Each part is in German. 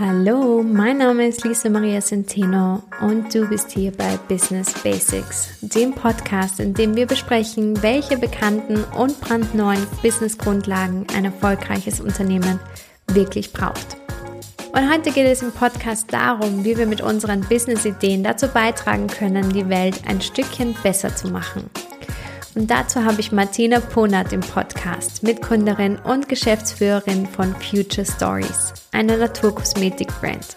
Hallo, mein Name ist Lisa Maria Centeno und du bist hier bei Business Basics, dem Podcast, in dem wir besprechen, welche bekannten und brandneuen Businessgrundlagen ein erfolgreiches Unternehmen wirklich braucht. Und heute geht es im Podcast darum, wie wir mit unseren Business-Ideen dazu beitragen können, die Welt ein Stückchen besser zu machen. Und dazu habe ich Martina Ponat im Podcast, Mitgründerin und Geschäftsführerin von Future Stories, einer Naturkosmetik-Brand.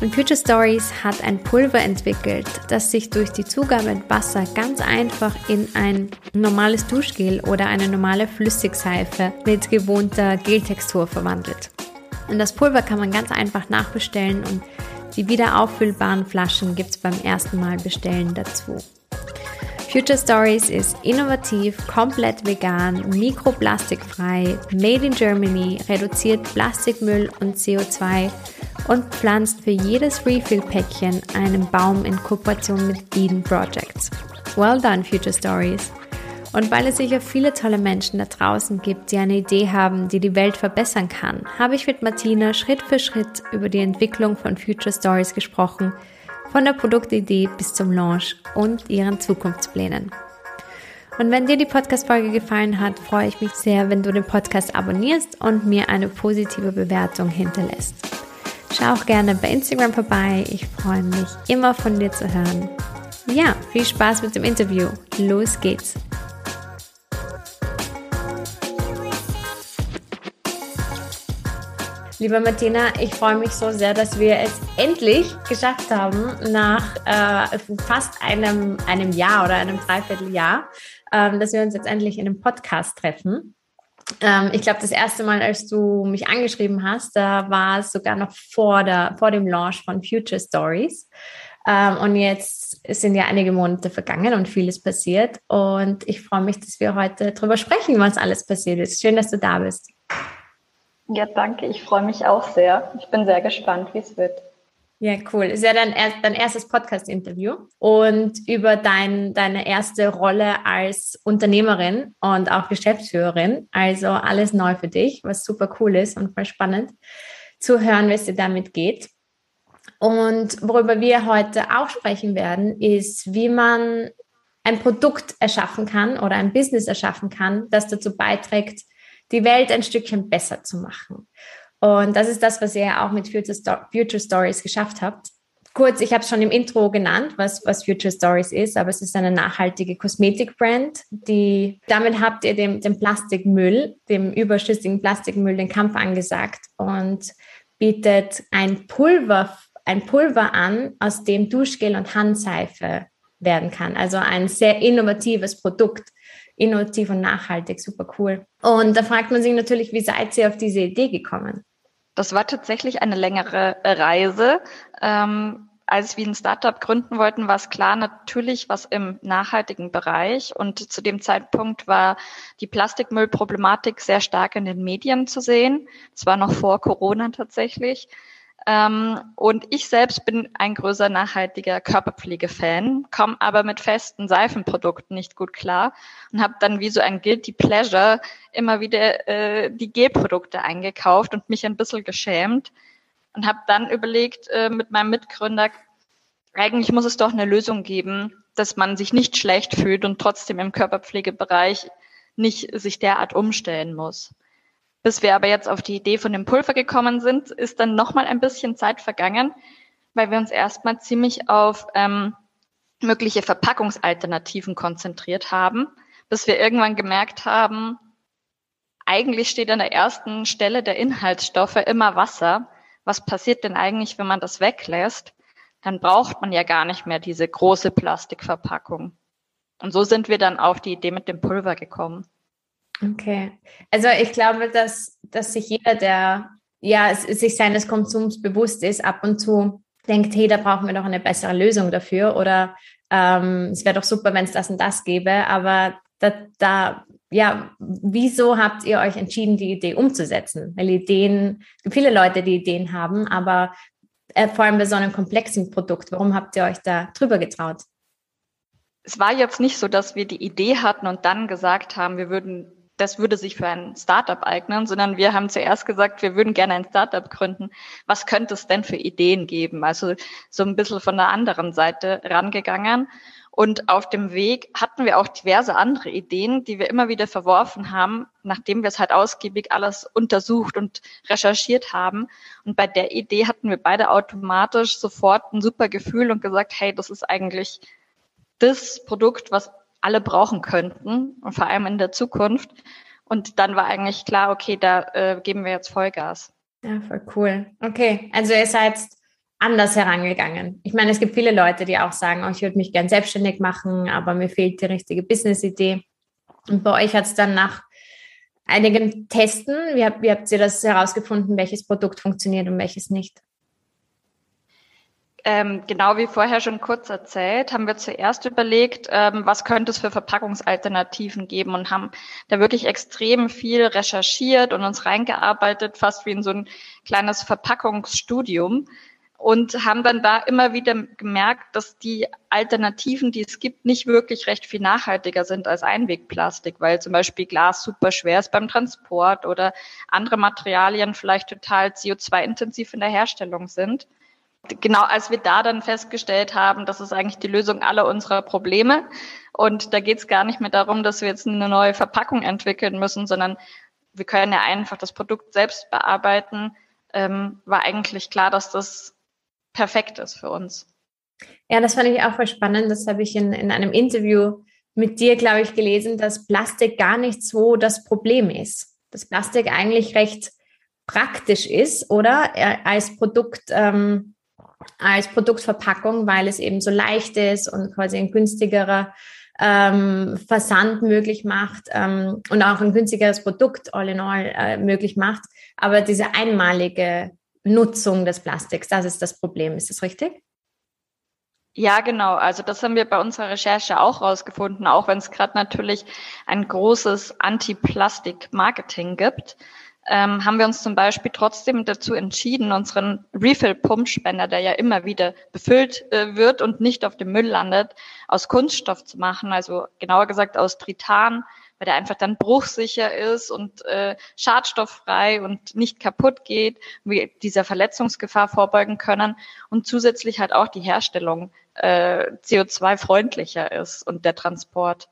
Und Future Stories hat ein Pulver entwickelt, das sich durch die Zugabe mit Wasser ganz einfach in ein normales Duschgel oder eine normale Flüssigseife mit gewohnter Geltextur verwandelt. Und das Pulver kann man ganz einfach nachbestellen und die wieder auffüllbaren Flaschen gibt es beim ersten Mal bestellen dazu. Future Stories ist innovativ, komplett vegan, mikroplastikfrei, made in Germany, reduziert Plastikmüll und CO2 und pflanzt für jedes Refill-Päckchen einen Baum in Kooperation mit Eden Projects. Well done, Future Stories! Und weil es sicher viele tolle Menschen da draußen gibt, die eine Idee haben, die die Welt verbessern kann, habe ich mit Martina Schritt für Schritt über die Entwicklung von Future Stories gesprochen – von der Produktidee bis zum Launch und ihren Zukunftsplänen. Und wenn dir die Podcast-Folge gefallen hat, freue ich mich sehr, wenn du den Podcast abonnierst und mir eine positive Bewertung hinterlässt. Schau auch gerne bei Instagram vorbei. Ich freue mich, immer von dir zu hören. Ja, viel Spaß mit dem Interview. Los geht's. Liebe Martina, ich freue mich so sehr, dass wir es endlich geschafft haben, nach äh, fast einem, einem Jahr oder einem Dreivierteljahr, ähm, dass wir uns jetzt endlich in einem Podcast treffen. Ähm, ich glaube, das erste Mal, als du mich angeschrieben hast, da war es sogar noch vor, der, vor dem Launch von Future Stories. Ähm, und jetzt sind ja einige Monate vergangen und vieles passiert. Und ich freue mich, dass wir heute darüber sprechen, was alles passiert ist. Schön, dass du da bist. Ja, danke. Ich freue mich auch sehr. Ich bin sehr gespannt, wie es wird. Ja, cool. Ist ja dein, dein erstes Podcast-Interview und über dein, deine erste Rolle als Unternehmerin und auch Geschäftsführerin. Also alles neu für dich, was super cool ist und voll spannend zu hören, wie es dir damit geht. Und worüber wir heute auch sprechen werden, ist, wie man ein Produkt erschaffen kann oder ein Business erschaffen kann, das dazu beiträgt, die Welt ein Stückchen besser zu machen. Und das ist das, was ihr auch mit Future, Sto Future Stories geschafft habt. Kurz, ich habe es schon im Intro genannt, was, was Future Stories ist, aber es ist eine nachhaltige Kosmetikbrand, die damit habt ihr dem, dem Plastikmüll, dem überschüssigen Plastikmüll den Kampf angesagt und bietet ein Pulver, ein Pulver an, aus dem Duschgel und Handseife werden kann. Also ein sehr innovatives Produkt, innovativ und nachhaltig, super cool. Und da fragt man sich natürlich, wie seid ihr auf diese Idee gekommen? Das war tatsächlich eine längere Reise. Ähm, als wir ein Startup gründen wollten, war es klar, natürlich was im nachhaltigen Bereich. Und zu dem Zeitpunkt war die Plastikmüllproblematik sehr stark in den Medien zu sehen. Es war noch vor Corona tatsächlich. Ähm, und ich selbst bin ein größer nachhaltiger Körperpflege-Fan, komme aber mit festen Seifenprodukten nicht gut klar und habe dann wie so ein Guilty Pleasure immer wieder äh, die Gelprodukte eingekauft und mich ein bisschen geschämt und habe dann überlegt äh, mit meinem Mitgründer, eigentlich muss es doch eine Lösung geben, dass man sich nicht schlecht fühlt und trotzdem im Körperpflegebereich nicht sich derart umstellen muss. Bis wir aber jetzt auf die Idee von dem Pulver gekommen sind, ist dann nochmal ein bisschen Zeit vergangen, weil wir uns erstmal ziemlich auf ähm, mögliche Verpackungsalternativen konzentriert haben, bis wir irgendwann gemerkt haben, eigentlich steht an der ersten Stelle der Inhaltsstoffe immer Wasser. Was passiert denn eigentlich, wenn man das weglässt? Dann braucht man ja gar nicht mehr diese große Plastikverpackung. Und so sind wir dann auf die Idee mit dem Pulver gekommen. Okay. Also ich glaube, dass, dass sich jeder, der ja sich seines Konsums bewusst ist, ab und zu denkt, hey, da brauchen wir doch eine bessere Lösung dafür oder ähm, es wäre doch super, wenn es das und das gäbe, aber da, da, ja, wieso habt ihr euch entschieden, die Idee umzusetzen? Weil Ideen, viele Leute, die Ideen haben, aber äh, vor allem bei so einem komplexen Produkt, warum habt ihr euch da drüber getraut? Es war jetzt nicht so, dass wir die Idee hatten und dann gesagt haben, wir würden das würde sich für ein Startup eignen, sondern wir haben zuerst gesagt, wir würden gerne ein Startup gründen. Was könnte es denn für Ideen geben? Also so ein bisschen von der anderen Seite rangegangen. Und auf dem Weg hatten wir auch diverse andere Ideen, die wir immer wieder verworfen haben, nachdem wir es halt ausgiebig alles untersucht und recherchiert haben. Und bei der Idee hatten wir beide automatisch sofort ein super Gefühl und gesagt, hey, das ist eigentlich das Produkt, was alle brauchen könnten und vor allem in der Zukunft. Und dann war eigentlich klar, okay, da äh, geben wir jetzt Vollgas. Ja, voll cool. Okay, also ihr seid anders herangegangen. Ich meine, es gibt viele Leute, die auch sagen, oh, ich würde mich gern selbstständig machen, aber mir fehlt die richtige Business-Idee. Und bei euch hat es dann nach einigen Testen, wie habt, wie habt ihr das herausgefunden, welches Produkt funktioniert und welches nicht? Ähm, genau wie vorher schon kurz erzählt, haben wir zuerst überlegt, ähm, was könnte es für Verpackungsalternativen geben und haben da wirklich extrem viel recherchiert und uns reingearbeitet, fast wie in so ein kleines Verpackungsstudium und haben dann da immer wieder gemerkt, dass die Alternativen, die es gibt, nicht wirklich recht viel nachhaltiger sind als Einwegplastik, weil zum Beispiel Glas super schwer ist beim Transport oder andere Materialien vielleicht total CO2-intensiv in der Herstellung sind genau als wir da dann festgestellt haben, das ist eigentlich die Lösung aller unserer Probleme. Und da geht es gar nicht mehr darum, dass wir jetzt eine neue Verpackung entwickeln müssen, sondern wir können ja einfach das Produkt selbst bearbeiten. Ähm, war eigentlich klar, dass das perfekt ist für uns. Ja, das fand ich auch voll spannend. Das habe ich in, in einem Interview mit dir, glaube ich, gelesen, dass Plastik gar nicht so das Problem ist. Dass Plastik eigentlich recht praktisch ist, oder? Als Produkt ähm, als Produktverpackung, weil es eben so leicht ist und quasi ein günstigerer ähm, Versand möglich macht ähm, und auch ein günstigeres Produkt all in all äh, möglich macht. Aber diese einmalige Nutzung des Plastiks, das ist das Problem. Ist das richtig? Ja, genau. Also das haben wir bei unserer Recherche auch rausgefunden, auch wenn es gerade natürlich ein großes Anti-Plastik-Marketing gibt ähm, haben wir uns zum Beispiel trotzdem dazu entschieden, unseren Refill-Pumpspender, der ja immer wieder befüllt äh, wird und nicht auf dem Müll landet, aus Kunststoff zu machen, also genauer gesagt aus Tritan, weil der einfach dann bruchsicher ist und äh, schadstofffrei und nicht kaputt geht, wir dieser Verletzungsgefahr vorbeugen können und zusätzlich halt auch die Herstellung äh, CO2-freundlicher ist und der Transport.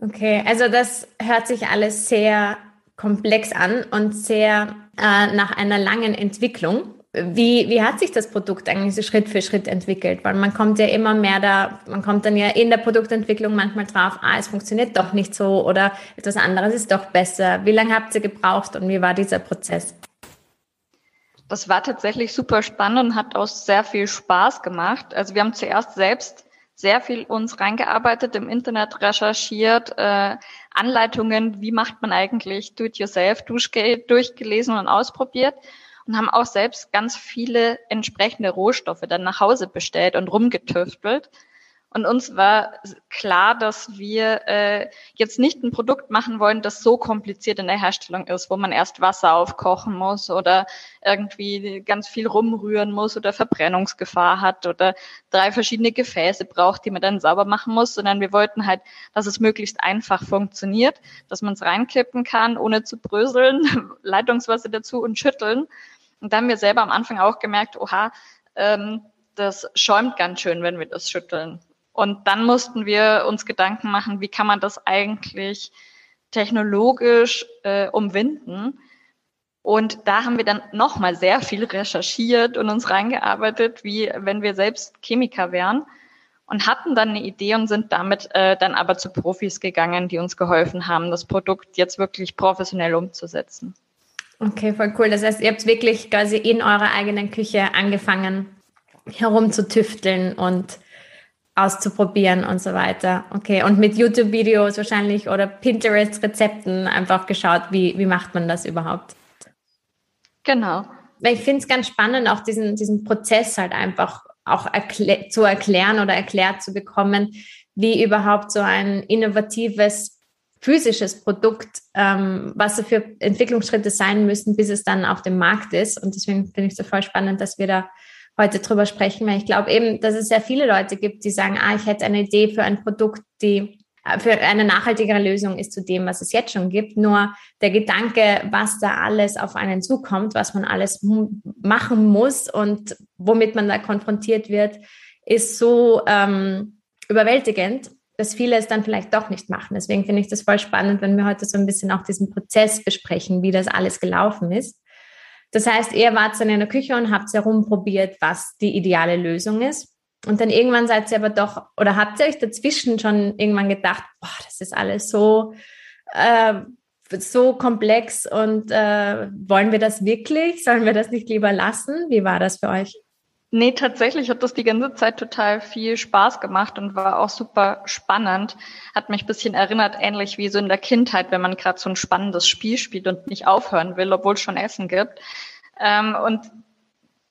Okay, also das hört sich alles sehr komplex an und sehr äh, nach einer langen Entwicklung. Wie, wie hat sich das Produkt eigentlich so Schritt für Schritt entwickelt? Weil man kommt ja immer mehr da, man kommt dann ja in der Produktentwicklung manchmal drauf, ah, es funktioniert doch nicht so oder etwas anderes ist doch besser. Wie lange habt ihr gebraucht und wie war dieser Prozess? Das war tatsächlich super spannend und hat auch sehr viel Spaß gemacht. Also wir haben zuerst selbst sehr viel uns reingearbeitet, im Internet recherchiert, äh, Anleitungen, wie macht man eigentlich Do-it-yourself, durchgelesen und ausprobiert und haben auch selbst ganz viele entsprechende Rohstoffe dann nach Hause bestellt und rumgetüftelt und uns war klar, dass wir äh, jetzt nicht ein Produkt machen wollen, das so kompliziert in der Herstellung ist, wo man erst Wasser aufkochen muss oder irgendwie ganz viel rumrühren muss oder Verbrennungsgefahr hat oder drei verschiedene Gefäße braucht, die man dann sauber machen muss, sondern wir wollten halt, dass es möglichst einfach funktioniert, dass man es reinkippen kann, ohne zu bröseln, Leitungswasser dazu und schütteln. Und dann haben wir selber am Anfang auch gemerkt, oha, ähm, das schäumt ganz schön, wenn wir das schütteln. Und dann mussten wir uns Gedanken machen, wie kann man das eigentlich technologisch äh, umwinden. Und da haben wir dann nochmal sehr viel recherchiert und uns reingearbeitet, wie wenn wir selbst Chemiker wären und hatten dann eine Idee und sind damit äh, dann aber zu Profis gegangen, die uns geholfen haben, das Produkt jetzt wirklich professionell umzusetzen. Okay, voll cool. Das heißt, ihr habt wirklich quasi in eurer eigenen Küche angefangen herumzutüfteln und auszuprobieren und so weiter. Okay, und mit YouTube-Videos wahrscheinlich oder Pinterest-Rezepten einfach geschaut, wie, wie macht man das überhaupt? Genau. Ich finde es ganz spannend, auch diesen, diesen Prozess halt einfach auch erklä zu erklären oder erklärt zu bekommen, wie überhaupt so ein innovatives physisches Produkt, ähm, was für Entwicklungsschritte sein müssen, bis es dann auf dem Markt ist. Und deswegen finde ich es so voll spannend, dass wir da heute drüber sprechen, weil ich glaube eben, dass es sehr viele Leute gibt, die sagen, ah, ich hätte eine Idee für ein Produkt, die äh, für eine nachhaltigere Lösung ist zu dem, was es jetzt schon gibt. Nur der Gedanke, was da alles auf einen zukommt, was man alles machen muss und womit man da konfrontiert wird, ist so ähm, überwältigend, dass viele es dann vielleicht doch nicht machen. Deswegen finde ich das voll spannend, wenn wir heute so ein bisschen auch diesen Prozess besprechen, wie das alles gelaufen ist. Das heißt, ihr wart dann in der Küche und habt herumprobiert, was die ideale Lösung ist. Und dann irgendwann seid ihr aber doch, oder habt ihr euch dazwischen schon irgendwann gedacht, boah, das ist alles so, äh, so komplex und äh, wollen wir das wirklich? Sollen wir das nicht lieber lassen? Wie war das für euch? Nee, tatsächlich hat das die ganze Zeit total viel Spaß gemacht und war auch super spannend. Hat mich bisschen erinnert, ähnlich wie so in der Kindheit, wenn man gerade so ein spannendes Spiel spielt und nicht aufhören will, obwohl es schon Essen gibt. Ähm, und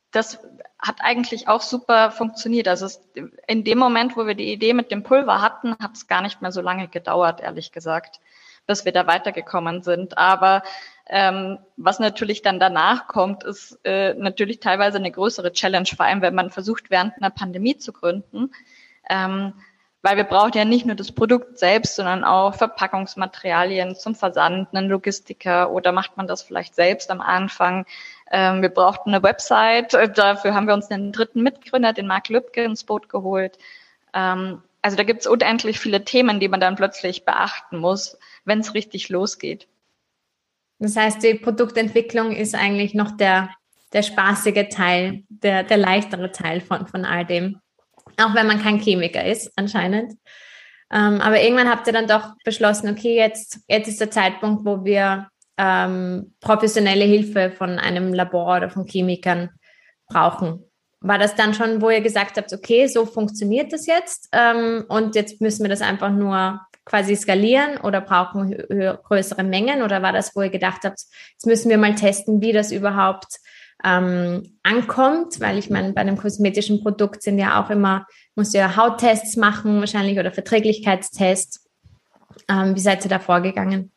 das hat eigentlich auch super funktioniert. Also es, in dem Moment, wo wir die Idee mit dem Pulver hatten, hat es gar nicht mehr so lange gedauert, ehrlich gesagt, bis wir da weitergekommen sind. Aber ähm, was natürlich dann danach kommt, ist äh, natürlich teilweise eine größere Challenge, vor allem wenn man versucht, während einer Pandemie zu gründen. Ähm, weil wir brauchen ja nicht nur das Produkt selbst, sondern auch Verpackungsmaterialien zum Versand, einen Logistiker oder macht man das vielleicht selbst am Anfang. Ähm, wir brauchten eine Website, äh, dafür haben wir uns einen dritten Mitgründer, den Marc Lübke, ins Boot geholt. Ähm, also da gibt es unendlich viele Themen, die man dann plötzlich beachten muss, wenn es richtig losgeht. Das heißt, die Produktentwicklung ist eigentlich noch der, der spaßige Teil, der, der leichtere Teil von, von all dem. Auch wenn man kein Chemiker ist, anscheinend. Ähm, aber irgendwann habt ihr dann doch beschlossen, okay, jetzt, jetzt ist der Zeitpunkt, wo wir ähm, professionelle Hilfe von einem Labor oder von Chemikern brauchen. War das dann schon, wo ihr gesagt habt, okay, so funktioniert das jetzt ähm, und jetzt müssen wir das einfach nur quasi skalieren oder brauchen größere Mengen? Oder war das, wo ihr gedacht habt, jetzt müssen wir mal testen, wie das überhaupt ähm, ankommt? Weil ich meine, bei einem kosmetischen Produkt sind ja auch immer, muss ja Hauttests machen wahrscheinlich oder Verträglichkeitstests. Ähm, wie seid ihr da vorgegangen?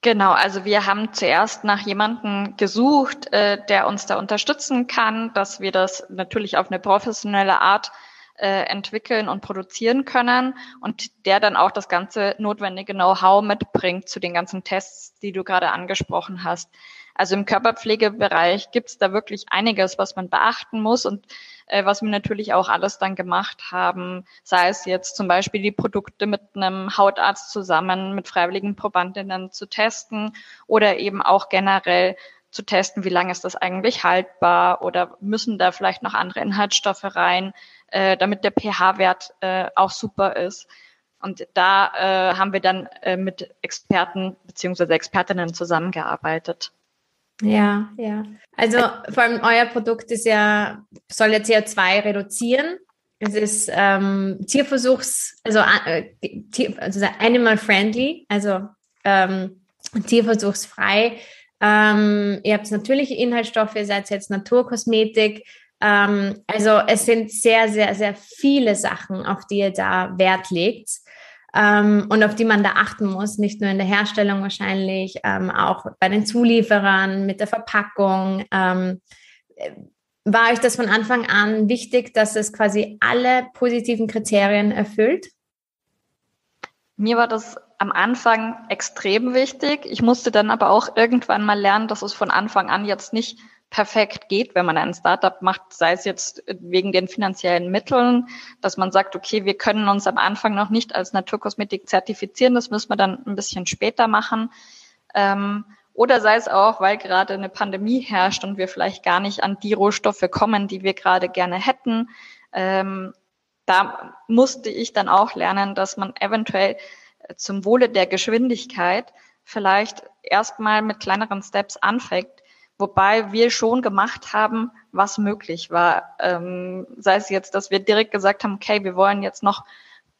Genau, also wir haben zuerst nach jemandem gesucht, äh, der uns da unterstützen kann, dass wir das natürlich auf eine professionelle Art äh, entwickeln und produzieren können und der dann auch das ganze notwendige Know-how mitbringt zu den ganzen Tests, die du gerade angesprochen hast. Also im Körperpflegebereich gibt es da wirklich einiges, was man beachten muss und äh, was wir natürlich auch alles dann gemacht haben, sei es jetzt zum Beispiel die Produkte mit einem Hautarzt zusammen, mit freiwilligen Probandinnen zu testen oder eben auch generell zu testen, wie lange ist das eigentlich haltbar oder müssen da vielleicht noch andere Inhaltsstoffe rein, äh, damit der pH-Wert äh, auch super ist. Und da äh, haben wir dann äh, mit Experten beziehungsweise Expertinnen zusammengearbeitet. Ja, ja. Also vor allem euer Produkt ist ja, soll ja CO2 reduzieren. Es ist ähm, Tierversuchs, also, äh, also animal friendly, also ähm, tierversuchsfrei. Ähm, ihr habt natürliche Inhaltsstoffe, ihr seid jetzt Naturkosmetik. Ähm, also es sind sehr, sehr, sehr viele Sachen, auf die ihr da Wert legt ähm, und auf die man da achten muss, nicht nur in der Herstellung wahrscheinlich, ähm, auch bei den Zulieferern, mit der Verpackung. Ähm, war euch das von Anfang an wichtig, dass es quasi alle positiven Kriterien erfüllt? Mir war das am Anfang extrem wichtig. Ich musste dann aber auch irgendwann mal lernen, dass es von Anfang an jetzt nicht perfekt geht, wenn man ein Startup macht, sei es jetzt wegen den finanziellen Mitteln, dass man sagt, okay, wir können uns am Anfang noch nicht als Naturkosmetik zertifizieren, das müssen wir dann ein bisschen später machen. Ähm, oder sei es auch, weil gerade eine Pandemie herrscht und wir vielleicht gar nicht an die Rohstoffe kommen, die wir gerade gerne hätten. Ähm, da musste ich dann auch lernen, dass man eventuell zum Wohle der Geschwindigkeit vielleicht erstmal mit kleineren Steps anfängt, Wobei wir schon gemacht haben, was möglich war. Ähm, sei es jetzt, dass wir direkt gesagt haben, okay, wir wollen jetzt noch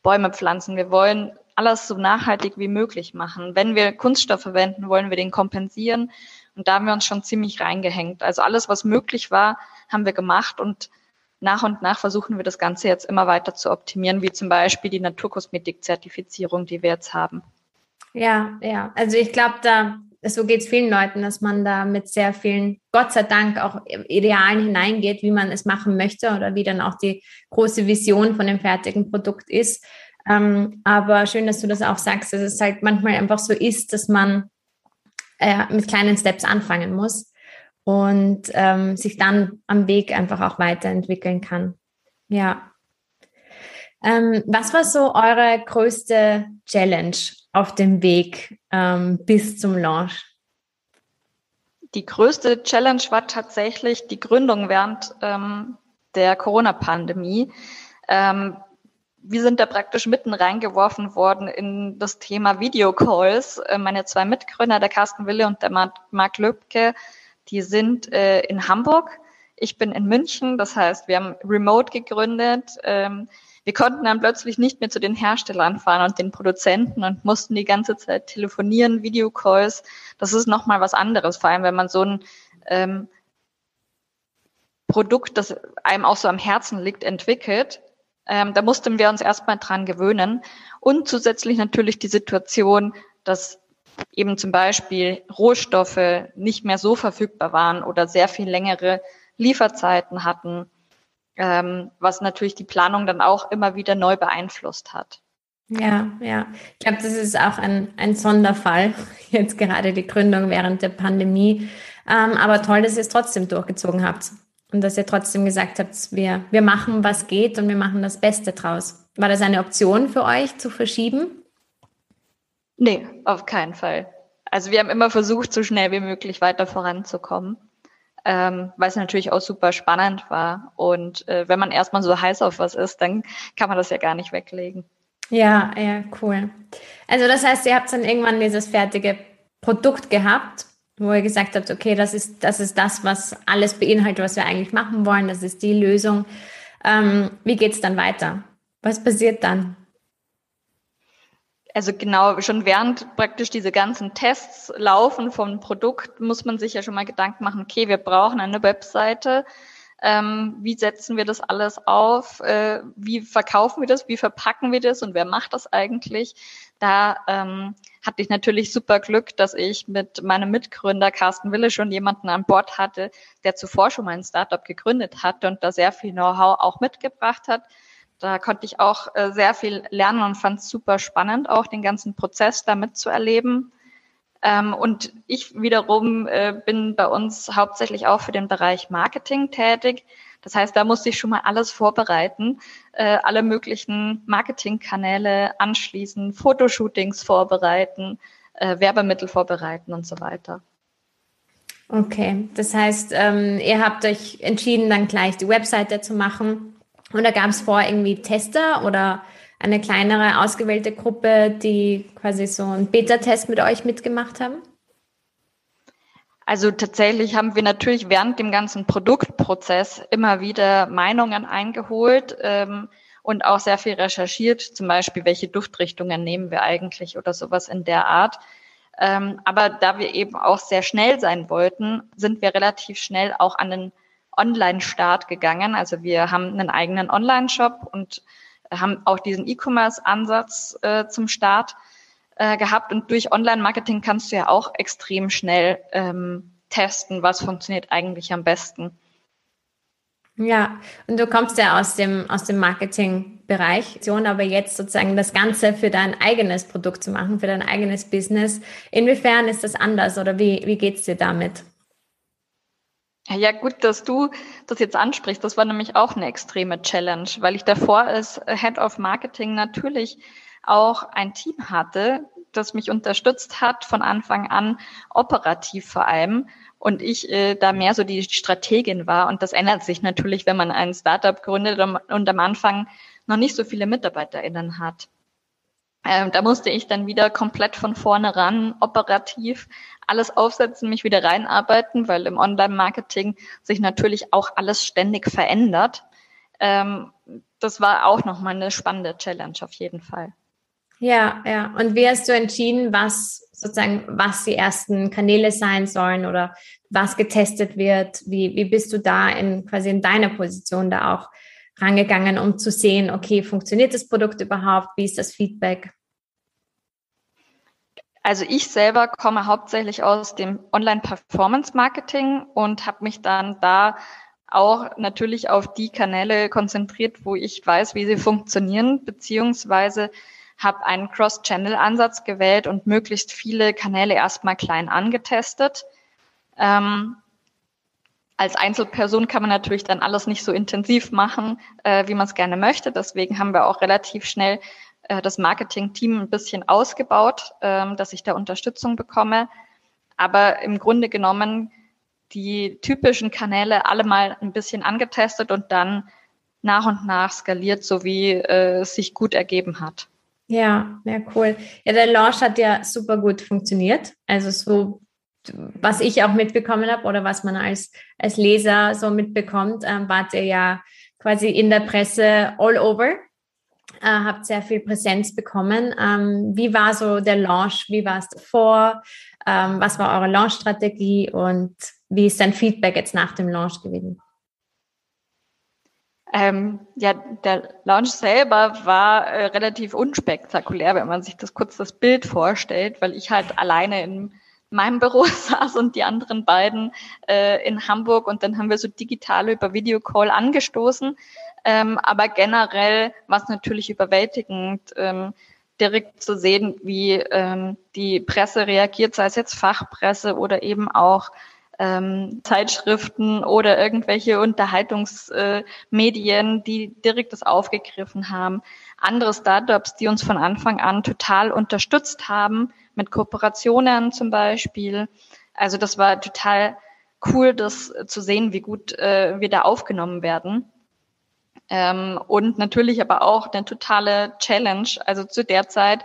Bäume pflanzen, wir wollen alles so nachhaltig wie möglich machen. Wenn wir Kunststoff verwenden, wollen wir den kompensieren. Und da haben wir uns schon ziemlich reingehängt. Also alles, was möglich war, haben wir gemacht und nach und nach versuchen wir das Ganze jetzt immer weiter zu optimieren, wie zum Beispiel die Naturkosmetik-Zertifizierung, die wir jetzt haben. Ja, ja. Also ich glaube, da so geht es vielen Leuten, dass man da mit sehr vielen, Gott sei Dank, auch Idealen hineingeht, wie man es machen möchte oder wie dann auch die große Vision von dem fertigen Produkt ist. Ähm, aber schön, dass du das auch sagst, dass es halt manchmal einfach so ist, dass man äh, mit kleinen Steps anfangen muss und ähm, sich dann am Weg einfach auch weiterentwickeln kann. Ja. Ähm, was war so eure größte Challenge auf dem Weg ähm, bis zum Launch? Die größte Challenge war tatsächlich die Gründung während ähm, der Corona-Pandemie. Ähm, wir sind da praktisch mitten reingeworfen worden in das Thema Videocalls. Äh, meine zwei Mitgründer, der Carsten Wille und der Marc Löbke, die sind äh, in Hamburg. Ich bin in München. Das heißt, wir haben Remote gegründet. Ähm, wir konnten dann plötzlich nicht mehr zu den Herstellern fahren und den Produzenten und mussten die ganze Zeit telefonieren, Videocalls. Das ist nochmal was anderes, vor allem wenn man so ein ähm, Produkt, das einem auch so am Herzen liegt, entwickelt ähm, da mussten wir uns erstmal dran gewöhnen. Und zusätzlich natürlich die Situation, dass eben zum Beispiel Rohstoffe nicht mehr so verfügbar waren oder sehr viel längere Lieferzeiten hatten, ähm, was natürlich die Planung dann auch immer wieder neu beeinflusst hat. Ja, ja. Ich glaube, das ist auch ein, ein Sonderfall, jetzt gerade die Gründung während der Pandemie. Ähm, aber toll, dass ihr es trotzdem durchgezogen habt. Und dass ihr trotzdem gesagt habt, wir, wir machen, was geht und wir machen das Beste draus. War das eine Option für euch zu verschieben? Nee, auf keinen Fall. Also wir haben immer versucht, so schnell wie möglich weiter voranzukommen, ähm, weil es natürlich auch super spannend war. Und äh, wenn man erstmal so heiß auf was ist, dann kann man das ja gar nicht weglegen. Ja, ja, cool. Also das heißt, ihr habt dann irgendwann dieses fertige Produkt gehabt wo ihr gesagt habt, okay, das ist, das ist das, was alles beinhaltet, was wir eigentlich machen wollen, das ist die Lösung. Ähm, wie geht es dann weiter? Was passiert dann? Also genau, schon während praktisch diese ganzen Tests laufen vom Produkt, muss man sich ja schon mal Gedanken machen, okay, wir brauchen eine Webseite, ähm, wie setzen wir das alles auf, äh, wie verkaufen wir das, wie verpacken wir das und wer macht das eigentlich. Da ähm, hatte ich natürlich super Glück, dass ich mit meinem Mitgründer Carsten Wille schon jemanden an Bord hatte, der zuvor schon mal ein Startup gegründet hatte und da sehr viel Know-how auch mitgebracht hat. Da konnte ich auch äh, sehr viel lernen und fand es super spannend, auch den ganzen Prozess da mitzuerleben. Ähm, und ich wiederum äh, bin bei uns hauptsächlich auch für den Bereich Marketing tätig. Das heißt, da musste ich schon mal alles vorbereiten, äh, alle möglichen Marketingkanäle anschließen, Fotoshootings vorbereiten, Werbemittel vorbereiten und so weiter. Okay, das heißt, ähm, ihr habt euch entschieden, dann gleich die Webseite zu machen. Und da gab es vor irgendwie Tester oder eine kleinere ausgewählte Gruppe, die quasi so einen Beta-Test mit euch mitgemacht haben? Also tatsächlich haben wir natürlich während dem ganzen Produktprozess immer wieder Meinungen eingeholt ähm, und auch sehr viel recherchiert, zum Beispiel, welche Duftrichtungen nehmen wir eigentlich oder sowas in der Art. Ähm, aber da wir eben auch sehr schnell sein wollten, sind wir relativ schnell auch an den Online-Start gegangen. Also wir haben einen eigenen Online-Shop und haben auch diesen E-Commerce-Ansatz äh, zum Start äh, gehabt. Und durch Online-Marketing kannst du ja auch extrem schnell ähm, testen, was funktioniert eigentlich am besten. Ja, und du kommst ja aus dem, aus dem Marketingbereich, aber jetzt sozusagen das Ganze für dein eigenes Produkt zu machen, für dein eigenes Business. Inwiefern ist das anders oder wie, wie es dir damit? Ja, gut, dass du das jetzt ansprichst. Das war nämlich auch eine extreme Challenge, weil ich davor als Head of Marketing natürlich auch ein Team hatte, das mich unterstützt hat von Anfang an, operativ vor allem. Und ich äh, da mehr so die Strategin war. Und das ändert sich natürlich, wenn man ein Startup gründet und am Anfang noch nicht so viele MitarbeiterInnen hat. Ähm, da musste ich dann wieder komplett von vorne ran, operativ alles aufsetzen, mich wieder reinarbeiten, weil im Online-Marketing sich natürlich auch alles ständig verändert. Ähm, das war auch nochmal eine spannende Challenge auf jeden Fall. Ja, ja. Und wie hast du entschieden, was sozusagen, was die ersten Kanäle sein sollen oder was getestet wird? Wie, wie bist du da in quasi in deiner Position da auch rangegangen, um zu sehen, okay, funktioniert das Produkt überhaupt? Wie ist das Feedback? Also ich selber komme hauptsächlich aus dem Online-Performance-Marketing und habe mich dann da auch natürlich auf die Kanäle konzentriert, wo ich weiß, wie sie funktionieren, beziehungsweise habe einen Cross-Channel-Ansatz gewählt und möglichst viele Kanäle erstmal klein angetestet. Ähm, als Einzelperson kann man natürlich dann alles nicht so intensiv machen, äh, wie man es gerne möchte. Deswegen haben wir auch relativ schnell äh, das Marketing-Team ein bisschen ausgebaut, äh, dass ich da Unterstützung bekomme. Aber im Grunde genommen die typischen Kanäle alle mal ein bisschen angetestet und dann nach und nach skaliert, so wie äh, es sich gut ergeben hat. Ja, ja, cool. Ja, der Launch hat ja super gut funktioniert. Also so, was ich auch mitbekommen habe oder was man als, als Leser so mitbekommt, ähm, wart ihr ja quasi in der Presse all over, äh, habt sehr viel Präsenz bekommen. Ähm, wie war so der Launch? Wie war es davor? Ähm, was war eure Launch-Strategie und wie ist dein Feedback jetzt nach dem Launch gewesen? Ähm, ja, der Launch selber war äh, relativ unspektakulär, wenn man sich das kurz das Bild vorstellt, weil ich halt alleine in meinem Büro saß und die anderen beiden äh, in Hamburg und dann haben wir so digital über Videocall angestoßen. Ähm, aber generell war es natürlich überwältigend, ähm, direkt zu sehen, wie ähm, die Presse reagiert, sei es jetzt Fachpresse oder eben auch ähm, Zeitschriften oder irgendwelche Unterhaltungsmedien, äh, die direkt das aufgegriffen haben. Andere Startups, die uns von Anfang an total unterstützt haben, mit Kooperationen zum Beispiel. Also das war total cool, das zu sehen, wie gut äh, wir da aufgenommen werden. Ähm, und natürlich aber auch eine totale Challenge. Also zu der Zeit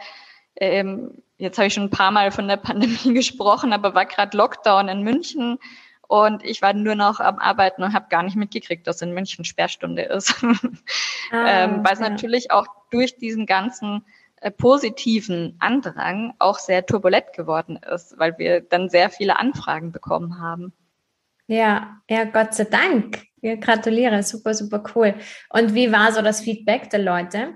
ähm, jetzt habe ich schon ein paar Mal von der Pandemie gesprochen, aber war gerade Lockdown in München und ich war nur noch am Arbeiten und habe gar nicht mitgekriegt, dass in München Sperrstunde ist. Ah, ähm, Weil es ja. natürlich auch durch diesen ganzen äh, positiven Andrang auch sehr turbulent geworden ist, weil wir dann sehr viele Anfragen bekommen haben. Ja, ja, Gott sei Dank. Ja, gratuliere, super, super cool. Und wie war so das Feedback der Leute?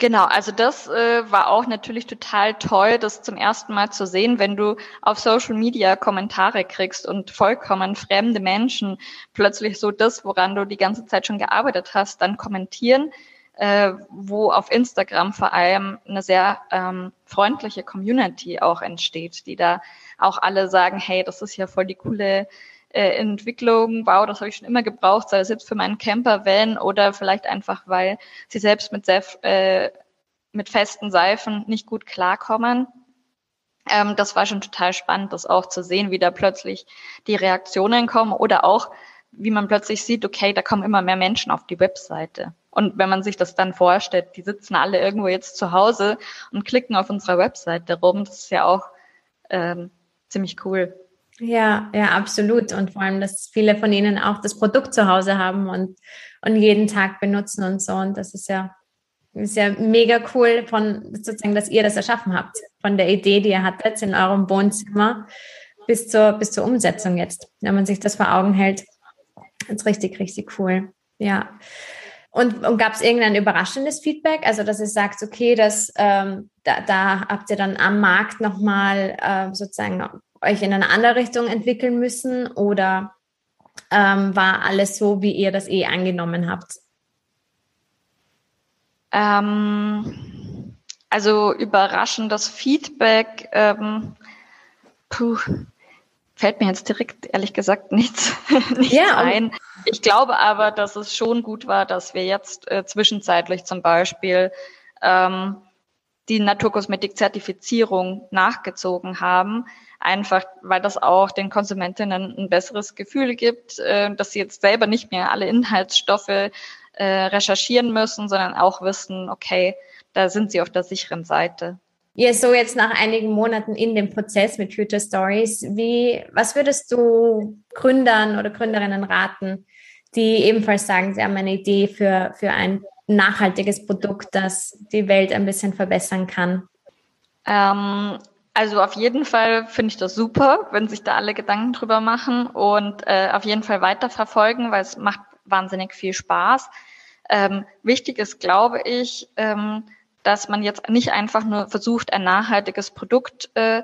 Genau, also das äh, war auch natürlich total toll, das zum ersten Mal zu sehen, wenn du auf Social Media Kommentare kriegst und vollkommen fremde Menschen plötzlich so das, woran du die ganze Zeit schon gearbeitet hast, dann kommentieren, äh, wo auf Instagram vor allem eine sehr ähm, freundliche Community auch entsteht, die da auch alle sagen, hey, das ist ja voll die coole äh, Entwicklung, wow, das habe ich schon immer gebraucht, sei es jetzt für meinen Camper-Van oder vielleicht einfach, weil sie selbst mit, Sef, äh, mit festen Seifen nicht gut klarkommen. Ähm, das war schon total spannend, das auch zu sehen, wie da plötzlich die Reaktionen kommen oder auch, wie man plötzlich sieht, okay, da kommen immer mehr Menschen auf die Webseite. Und wenn man sich das dann vorstellt, die sitzen alle irgendwo jetzt zu Hause und klicken auf unserer Webseite rum, das ist ja auch ähm, ziemlich cool. Ja, ja, absolut. Und vor allem, dass viele von ihnen auch das Produkt zu Hause haben und, und jeden Tag benutzen und so. Und das ist ja, ist ja mega cool von sozusagen, dass ihr das erschaffen habt. Von der Idee, die ihr hattet in eurem Wohnzimmer bis zur, bis zur Umsetzung jetzt. Wenn man sich das vor Augen hält. Ist richtig, richtig cool. Ja. Und, und gab es irgendein überraschendes Feedback? Also, dass ihr sagt, okay, das, ähm, da, da habt ihr dann am Markt nochmal äh, sozusagen euch in eine andere Richtung entwickeln müssen oder ähm, war alles so, wie ihr das eh angenommen habt? Ähm, also überraschendes Feedback, ähm, puh, fällt mir jetzt direkt ehrlich gesagt nichts, nichts ja, ein. Ich glaube aber, dass es schon gut war, dass wir jetzt äh, zwischenzeitlich zum Beispiel ähm, die Naturkosmetik-Zertifizierung nachgezogen haben einfach, weil das auch den Konsumentinnen ein besseres Gefühl gibt, äh, dass sie jetzt selber nicht mehr alle Inhaltsstoffe äh, recherchieren müssen, sondern auch wissen, okay, da sind sie auf der sicheren Seite. Ja, so jetzt nach einigen Monaten in dem Prozess mit Future Stories, wie, was würdest du Gründern oder Gründerinnen raten, die ebenfalls sagen, sie haben eine Idee für, für ein nachhaltiges Produkt, das die Welt ein bisschen verbessern kann? Ähm, also auf jeden Fall finde ich das super, wenn sich da alle Gedanken drüber machen und äh, auf jeden Fall weiterverfolgen, weil es macht wahnsinnig viel Spaß. Ähm, wichtig ist, glaube ich, ähm, dass man jetzt nicht einfach nur versucht, ein nachhaltiges Produkt äh,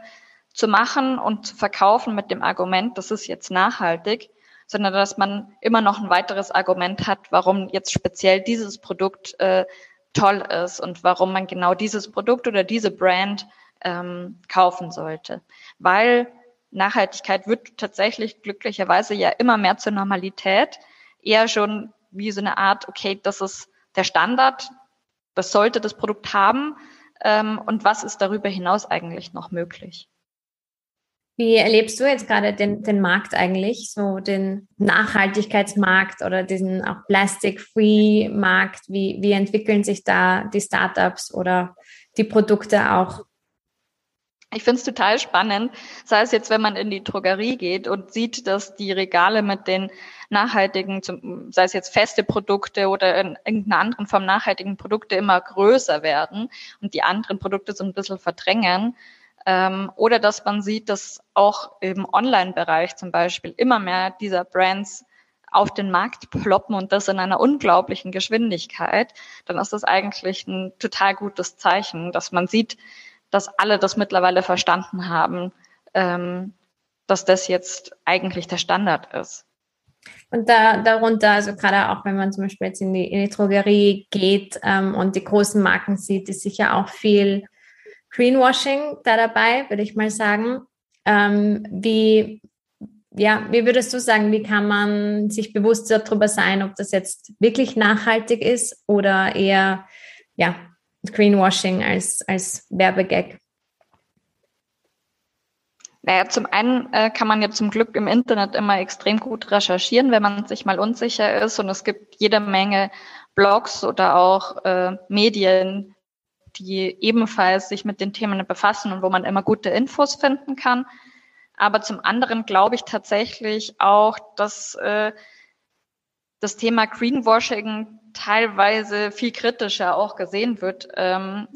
zu machen und zu verkaufen mit dem Argument, das ist jetzt nachhaltig, sondern dass man immer noch ein weiteres Argument hat, warum jetzt speziell dieses Produkt äh, toll ist und warum man genau dieses Produkt oder diese Brand ähm, kaufen sollte. Weil Nachhaltigkeit wird tatsächlich glücklicherweise ja immer mehr zur Normalität, eher schon wie so eine Art, okay, das ist der Standard, das sollte das Produkt haben ähm, und was ist darüber hinaus eigentlich noch möglich. Wie erlebst du jetzt gerade den, den Markt eigentlich, so den Nachhaltigkeitsmarkt oder diesen auch Plastic-Free-Markt? Wie, wie entwickeln sich da die Startups oder die Produkte auch? Ich finde es total spannend, sei es jetzt, wenn man in die Drogerie geht und sieht, dass die Regale mit den nachhaltigen, sei es jetzt feste Produkte oder in irgendeiner anderen Form nachhaltigen Produkte immer größer werden und die anderen Produkte so ein bisschen verdrängen. Ähm, oder dass man sieht, dass auch im Online-Bereich zum Beispiel immer mehr dieser Brands auf den Markt ploppen und das in einer unglaublichen Geschwindigkeit, dann ist das eigentlich ein total gutes Zeichen, dass man sieht, dass alle das mittlerweile verstanden haben, ähm, dass das jetzt eigentlich der Standard ist. Und da, darunter, also gerade auch wenn man zum Beispiel jetzt in die, in die Drogerie geht ähm, und die großen Marken sieht, ist sicher auch viel Greenwashing da dabei, würde ich mal sagen. Ähm, wie, ja, wie würdest du sagen, wie kann man sich bewusst darüber sein, ob das jetzt wirklich nachhaltig ist oder eher ja, Greenwashing als, als Werbegag? Naja, zum einen äh, kann man ja zum Glück im Internet immer extrem gut recherchieren, wenn man sich mal unsicher ist. Und es gibt jede Menge Blogs oder auch äh, Medien, die ebenfalls sich mit den Themen befassen und wo man immer gute Infos finden kann. Aber zum anderen glaube ich tatsächlich auch, dass äh, das Thema Greenwashing teilweise viel kritischer auch gesehen wird, ähm,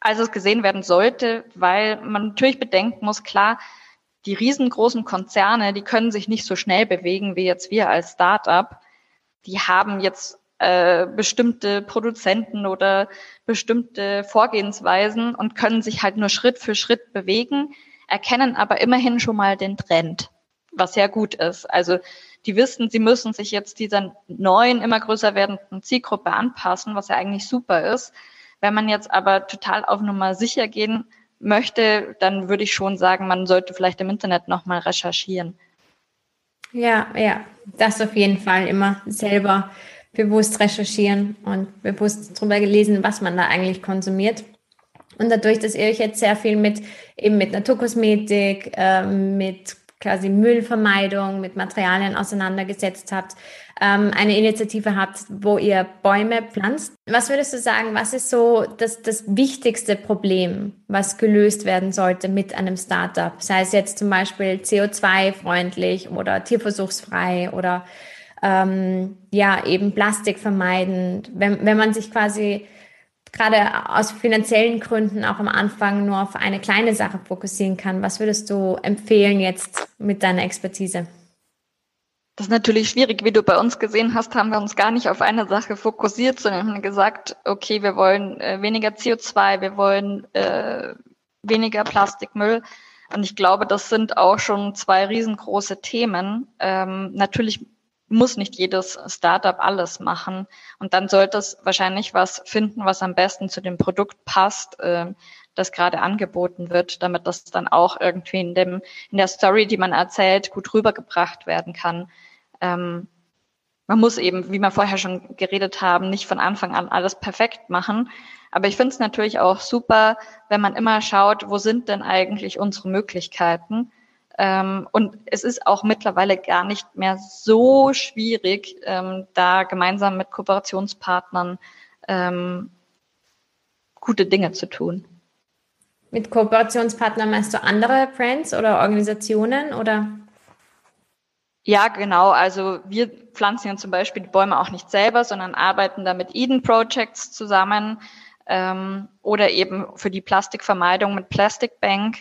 als es gesehen werden sollte, weil man natürlich bedenken muss, klar, die riesengroßen Konzerne, die können sich nicht so schnell bewegen wie jetzt wir als Startup. Die haben jetzt äh, bestimmte Produzenten oder bestimmte Vorgehensweisen und können sich halt nur Schritt für Schritt bewegen, erkennen aber immerhin schon mal den Trend, was sehr gut ist. Also die wissen, sie müssen sich jetzt dieser neuen, immer größer werdenden Zielgruppe anpassen, was ja eigentlich super ist. Wenn man jetzt aber total auf Nummer sicher gehen möchte, dann würde ich schon sagen, man sollte vielleicht im Internet nochmal recherchieren. Ja, ja, das auf jeden Fall immer selber bewusst recherchieren und bewusst darüber gelesen, was man da eigentlich konsumiert. Und dadurch, dass ihr euch jetzt sehr viel mit eben mit Naturkosmetik, äh, mit quasi Müllvermeidung, mit Materialien auseinandergesetzt habt, ähm, eine Initiative habt, wo ihr Bäume pflanzt. Was würdest du sagen, was ist so das, das wichtigste Problem, was gelöst werden sollte mit einem Startup? Sei es jetzt zum Beispiel CO2-freundlich oder tierversuchsfrei oder ähm, ja eben Plastik vermeidend. Wenn, wenn man sich quasi gerade aus finanziellen Gründen auch am Anfang nur auf eine kleine Sache fokussieren kann. Was würdest du empfehlen jetzt mit deiner Expertise? Das ist natürlich schwierig. Wie du bei uns gesehen hast, haben wir uns gar nicht auf eine Sache fokussiert, sondern haben gesagt, okay, wir wollen äh, weniger CO2, wir wollen äh, weniger Plastikmüll. Und ich glaube, das sind auch schon zwei riesengroße Themen. Ähm, natürlich muss nicht jedes Startup alles machen. Und dann sollte es wahrscheinlich was finden, was am besten zu dem Produkt passt, äh, das gerade angeboten wird, damit das dann auch irgendwie in dem, in der Story, die man erzählt, gut rübergebracht werden kann. Ähm, man muss eben, wie wir vorher schon geredet haben, nicht von Anfang an alles perfekt machen. Aber ich finde es natürlich auch super, wenn man immer schaut, wo sind denn eigentlich unsere Möglichkeiten ähm, und es ist auch mittlerweile gar nicht mehr so schwierig, ähm, da gemeinsam mit Kooperationspartnern ähm, gute Dinge zu tun. Mit Kooperationspartnern meinst du andere Brands oder Organisationen oder? Ja, genau. Also wir pflanzen ja zum Beispiel die Bäume auch nicht selber, sondern arbeiten da mit Eden Projects zusammen ähm, oder eben für die Plastikvermeidung mit Plastic Bank.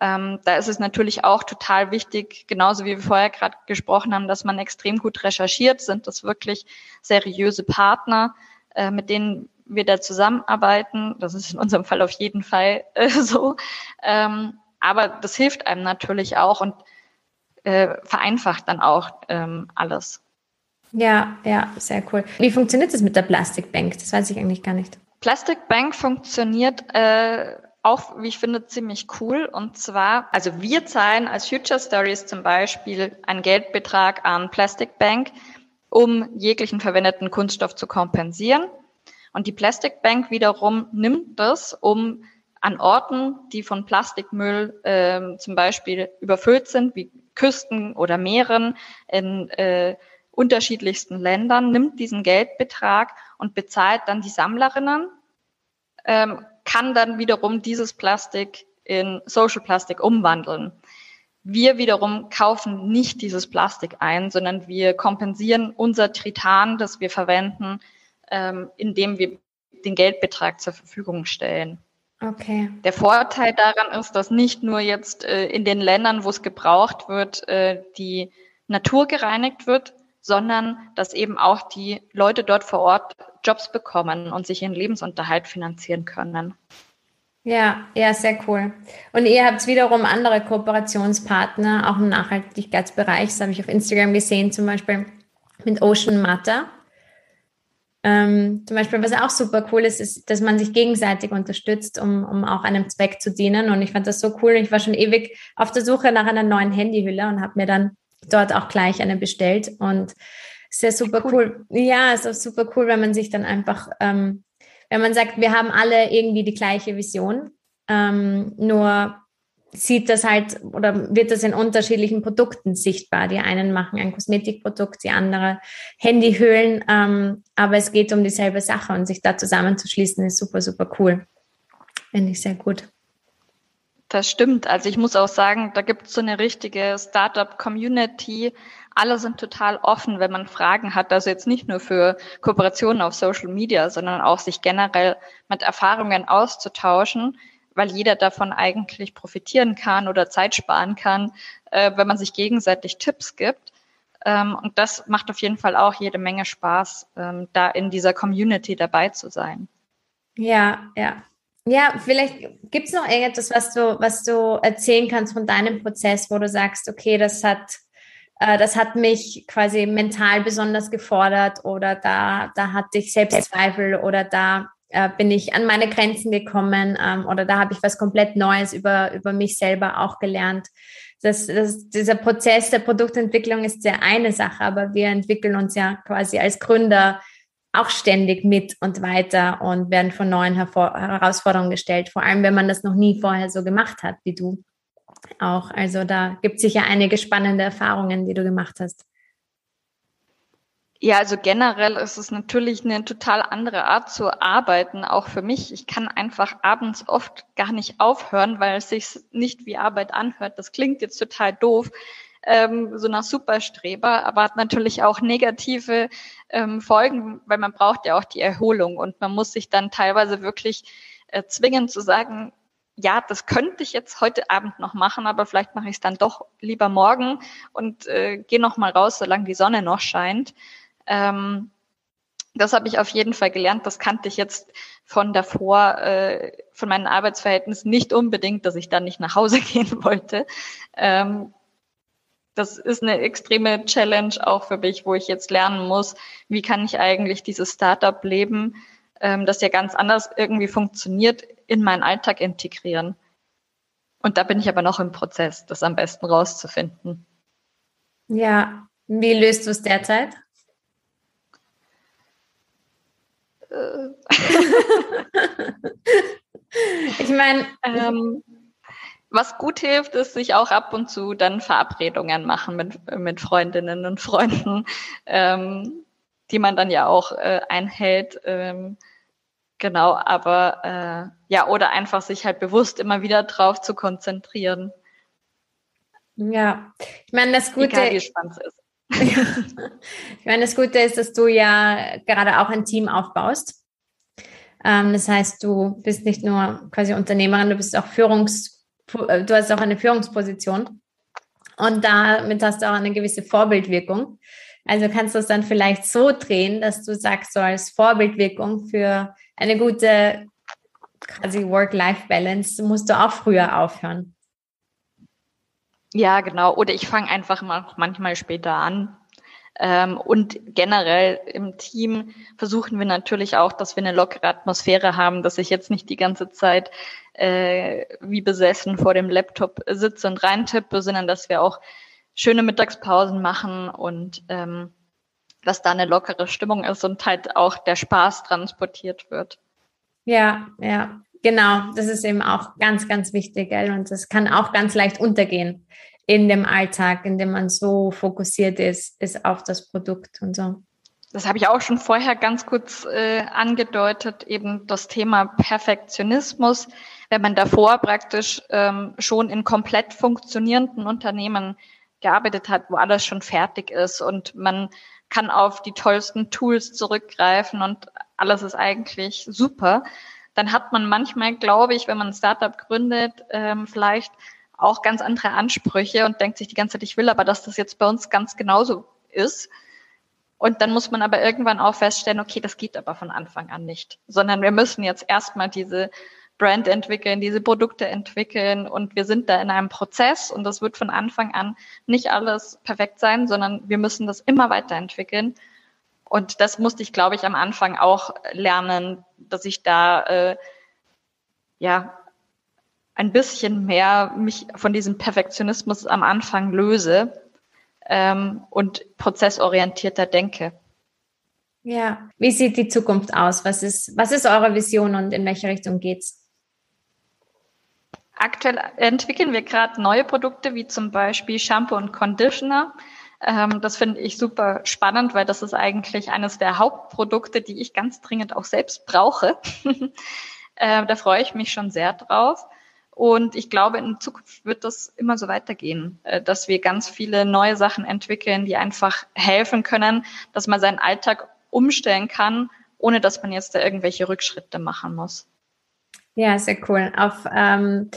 Ähm, da ist es natürlich auch total wichtig, genauso wie wir vorher gerade gesprochen haben, dass man extrem gut recherchiert, sind das wirklich seriöse Partner, äh, mit denen wir da zusammenarbeiten. Das ist in unserem Fall auf jeden Fall äh, so. Ähm, aber das hilft einem natürlich auch und äh, vereinfacht dann auch ähm, alles. Ja, ja, sehr cool. Wie funktioniert das mit der Plastic Bank? Das weiß ich eigentlich gar nicht. Plastic Bank funktioniert äh, auch, wie ich finde, ziemlich cool. Und zwar, also wir zahlen als Future Stories zum Beispiel einen Geldbetrag an Plastic Bank, um jeglichen verwendeten Kunststoff zu kompensieren. Und die Plastic Bank wiederum nimmt das, um an Orten, die von Plastikmüll äh, zum Beispiel überfüllt sind, wie Küsten oder Meeren in äh, unterschiedlichsten Ländern, nimmt diesen Geldbetrag und bezahlt dann die Sammlerinnen, ähm, kann dann wiederum dieses Plastik in Social Plastik umwandeln. Wir wiederum kaufen nicht dieses Plastik ein, sondern wir kompensieren unser Tritan, das wir verwenden, ähm, indem wir den Geldbetrag zur Verfügung stellen. Okay. Der Vorteil daran ist, dass nicht nur jetzt äh, in den Ländern, wo es gebraucht wird, äh, die Natur gereinigt wird, sondern dass eben auch die Leute dort vor Ort Jobs bekommen und sich ihren Lebensunterhalt finanzieren können. Ja, ja, sehr cool. Und ihr habt wiederum andere Kooperationspartner, auch im Nachhaltigkeitsbereich. Das habe ich auf Instagram gesehen, zum Beispiel mit Ocean Matter. Ähm, zum Beispiel, was auch super cool ist, ist, dass man sich gegenseitig unterstützt, um, um auch einem Zweck zu dienen. Und ich fand das so cool. Ich war schon ewig auf der Suche nach einer neuen Handyhülle und habe mir dann dort auch gleich eine bestellt. Und sehr super cool. cool. Ja, ist auch super cool, wenn man sich dann einfach ähm, wenn man sagt, wir haben alle irgendwie die gleiche Vision, ähm, nur sieht das halt oder wird das in unterschiedlichen Produkten sichtbar. Die einen machen ein Kosmetikprodukt, die andere Handyhüllen, ähm, aber es geht um dieselbe Sache und sich da zusammenzuschließen ist super, super cool. Finde ich sehr gut. Das stimmt. Also ich muss auch sagen, da gibt es so eine richtige Startup-Community, alle sind total offen, wenn man Fragen hat. Also jetzt nicht nur für Kooperationen auf Social Media, sondern auch sich generell mit Erfahrungen auszutauschen, weil jeder davon eigentlich profitieren kann oder Zeit sparen kann, äh, wenn man sich gegenseitig Tipps gibt. Ähm, und das macht auf jeden Fall auch jede Menge Spaß, ähm, da in dieser Community dabei zu sein. Ja, ja. Ja, vielleicht gibt es noch irgendetwas, was du, was du erzählen kannst von deinem Prozess, wo du sagst, okay, das hat äh, das hat mich quasi mental besonders gefordert oder da, da hatte ich Selbstzweifel oder da äh, bin ich an meine Grenzen gekommen ähm, oder da habe ich was komplett Neues über, über mich selber auch gelernt. Das, das, dieser Prozess der Produktentwicklung ist ja eine Sache, aber wir entwickeln uns ja quasi als Gründer auch ständig mit und weiter und werden vor neuen Hervor Herausforderungen gestellt, vor allem wenn man das noch nie vorher so gemacht hat wie du auch. Also da gibt es sicher einige spannende Erfahrungen, die du gemacht hast. Ja, also generell ist es natürlich eine total andere Art zu arbeiten, auch für mich. Ich kann einfach abends oft gar nicht aufhören, weil es sich nicht wie Arbeit anhört. Das klingt jetzt total doof, ähm, so nach Superstreber, aber hat natürlich auch negative ähm, Folgen, weil man braucht ja auch die Erholung und man muss sich dann teilweise wirklich äh, zwingen zu sagen, ja, das könnte ich jetzt heute Abend noch machen, aber vielleicht mache ich es dann doch lieber morgen und äh, gehe noch mal raus, solange die Sonne noch scheint. Ähm, das habe ich auf jeden Fall gelernt. Das kannte ich jetzt von davor, äh, von meinen Arbeitsverhältnissen nicht unbedingt, dass ich dann nicht nach Hause gehen wollte. Ähm, das ist eine extreme Challenge auch für mich, wo ich jetzt lernen muss, wie kann ich eigentlich dieses Startup leben, ähm, das ja ganz anders irgendwie funktioniert, in meinen Alltag integrieren. Und da bin ich aber noch im Prozess, das am besten rauszufinden. Ja, wie löst du es derzeit? Äh. ich meine, ähm, was gut hilft, ist sich auch ab und zu dann Verabredungen machen mit, mit Freundinnen und Freunden, ähm, die man dann ja auch äh, einhält. Ähm, Genau, aber äh, ja, oder einfach sich halt bewusst immer wieder drauf zu konzentrieren. Ja, ich meine, das Gute. Egal, wie spannend es ist. ich meine, das Gute ist, dass du ja gerade auch ein Team aufbaust. Ähm, das heißt, du bist nicht nur quasi Unternehmerin, du bist auch Führungs, du hast auch eine Führungsposition. Und damit hast du auch eine gewisse Vorbildwirkung. Also kannst du es dann vielleicht so drehen, dass du sagst, so als Vorbildwirkung für eine gute quasi Work-Life-Balance musst du auch früher aufhören. Ja, genau. Oder ich fange einfach mal manchmal später an. Ähm, und generell im Team versuchen wir natürlich auch, dass wir eine lockere Atmosphäre haben, dass ich jetzt nicht die ganze Zeit äh, wie besessen vor dem Laptop sitze und reintippe, sondern dass wir auch schöne Mittagspausen machen und ähm, dass da eine lockere Stimmung ist und halt auch der Spaß transportiert wird. Ja, ja, genau. Das ist eben auch ganz, ganz wichtig, gell? Und das kann auch ganz leicht untergehen in dem Alltag, in dem man so fokussiert ist, ist auf das Produkt und so. Das habe ich auch schon vorher ganz kurz äh, angedeutet, eben das Thema Perfektionismus. Wenn man davor praktisch ähm, schon in komplett funktionierenden Unternehmen gearbeitet hat, wo alles schon fertig ist und man kann auf die tollsten Tools zurückgreifen und alles ist eigentlich super, dann hat man manchmal, glaube ich, wenn man ein Startup gründet, ähm, vielleicht auch ganz andere Ansprüche und denkt sich die ganze Zeit, ich will aber, dass das jetzt bei uns ganz genauso ist. Und dann muss man aber irgendwann auch feststellen, okay, das geht aber von Anfang an nicht, sondern wir müssen jetzt erstmal diese Brand entwickeln, diese Produkte entwickeln und wir sind da in einem Prozess und das wird von Anfang an nicht alles perfekt sein, sondern wir müssen das immer weiterentwickeln. Und das musste ich, glaube ich, am Anfang auch lernen, dass ich da äh, ja ein bisschen mehr mich von diesem Perfektionismus am Anfang löse ähm, und prozessorientierter denke. Ja, wie sieht die Zukunft aus? Was ist, was ist eure Vision und in welche Richtung geht's? Aktuell entwickeln wir gerade neue Produkte, wie zum Beispiel Shampoo und Conditioner. Ähm, das finde ich super spannend, weil das ist eigentlich eines der Hauptprodukte, die ich ganz dringend auch selbst brauche. äh, da freue ich mich schon sehr drauf. Und ich glaube, in Zukunft wird das immer so weitergehen, äh, dass wir ganz viele neue Sachen entwickeln, die einfach helfen können, dass man seinen Alltag umstellen kann, ohne dass man jetzt da irgendwelche Rückschritte machen muss. Ja, sehr cool. Auf ähm,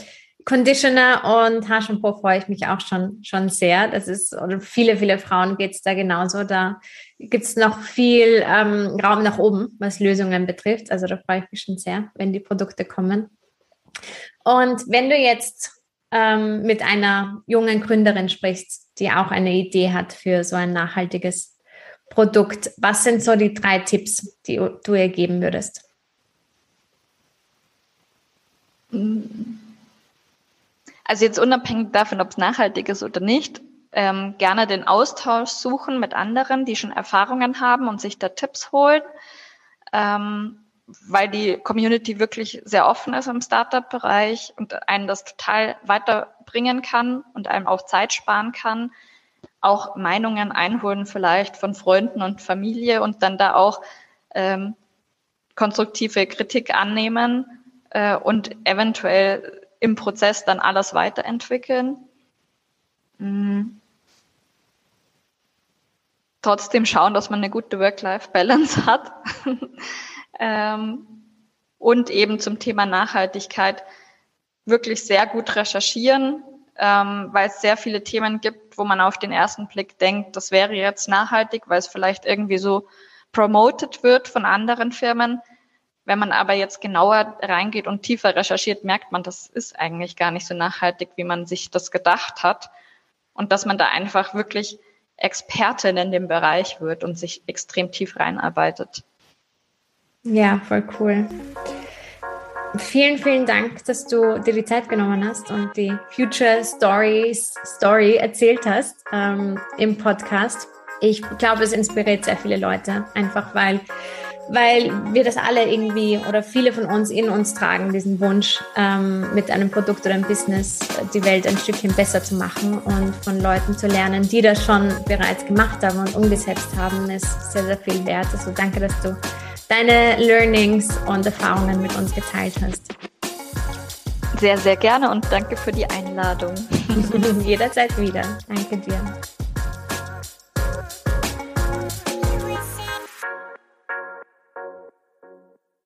Conditioner und Haarshampoo freue ich mich auch schon, schon sehr. Das ist, oder viele, viele Frauen geht es da genauso. Da gibt es noch viel ähm, Raum nach oben, was Lösungen betrifft. Also da freue ich mich schon sehr, wenn die Produkte kommen. Und wenn du jetzt ähm, mit einer jungen Gründerin sprichst, die auch eine Idee hat für so ein nachhaltiges Produkt, was sind so die drei Tipps, die du ihr geben würdest? Also jetzt unabhängig davon, ob es nachhaltig ist oder nicht, ähm, gerne den Austausch suchen mit anderen, die schon Erfahrungen haben und sich da Tipps holen. Ähm, weil die Community wirklich sehr offen ist im Startup-Bereich und einen das total weiterbringen kann und einem auch Zeit sparen kann, auch Meinungen einholen vielleicht von Freunden und Familie und dann da auch ähm, konstruktive Kritik annehmen äh, und eventuell im Prozess dann alles weiterentwickeln. Mhm. Trotzdem schauen, dass man eine gute Work-Life-Balance hat. Ähm, und eben zum Thema Nachhaltigkeit wirklich sehr gut recherchieren, ähm, weil es sehr viele Themen gibt, wo man auf den ersten Blick denkt, das wäre jetzt nachhaltig, weil es vielleicht irgendwie so promoted wird von anderen Firmen. Wenn man aber jetzt genauer reingeht und tiefer recherchiert, merkt man, das ist eigentlich gar nicht so nachhaltig, wie man sich das gedacht hat. Und dass man da einfach wirklich Expertin in dem Bereich wird und sich extrem tief reinarbeitet. Ja, voll cool. Vielen, vielen Dank, dass du dir die Zeit genommen hast und die Future Stories Story erzählt hast ähm, im Podcast. Ich glaube, es inspiriert sehr viele Leute, einfach weil, weil wir das alle irgendwie oder viele von uns in uns tragen, diesen Wunsch, ähm, mit einem Produkt oder einem Business die Welt ein Stückchen besser zu machen und von Leuten zu lernen, die das schon bereits gemacht haben und umgesetzt haben, ist sehr, sehr viel wert. Also danke, dass du deine Learnings und Erfahrungen mit uns geteilt hast. Sehr, sehr gerne und danke für die Einladung. Jederzeit wieder. Danke dir.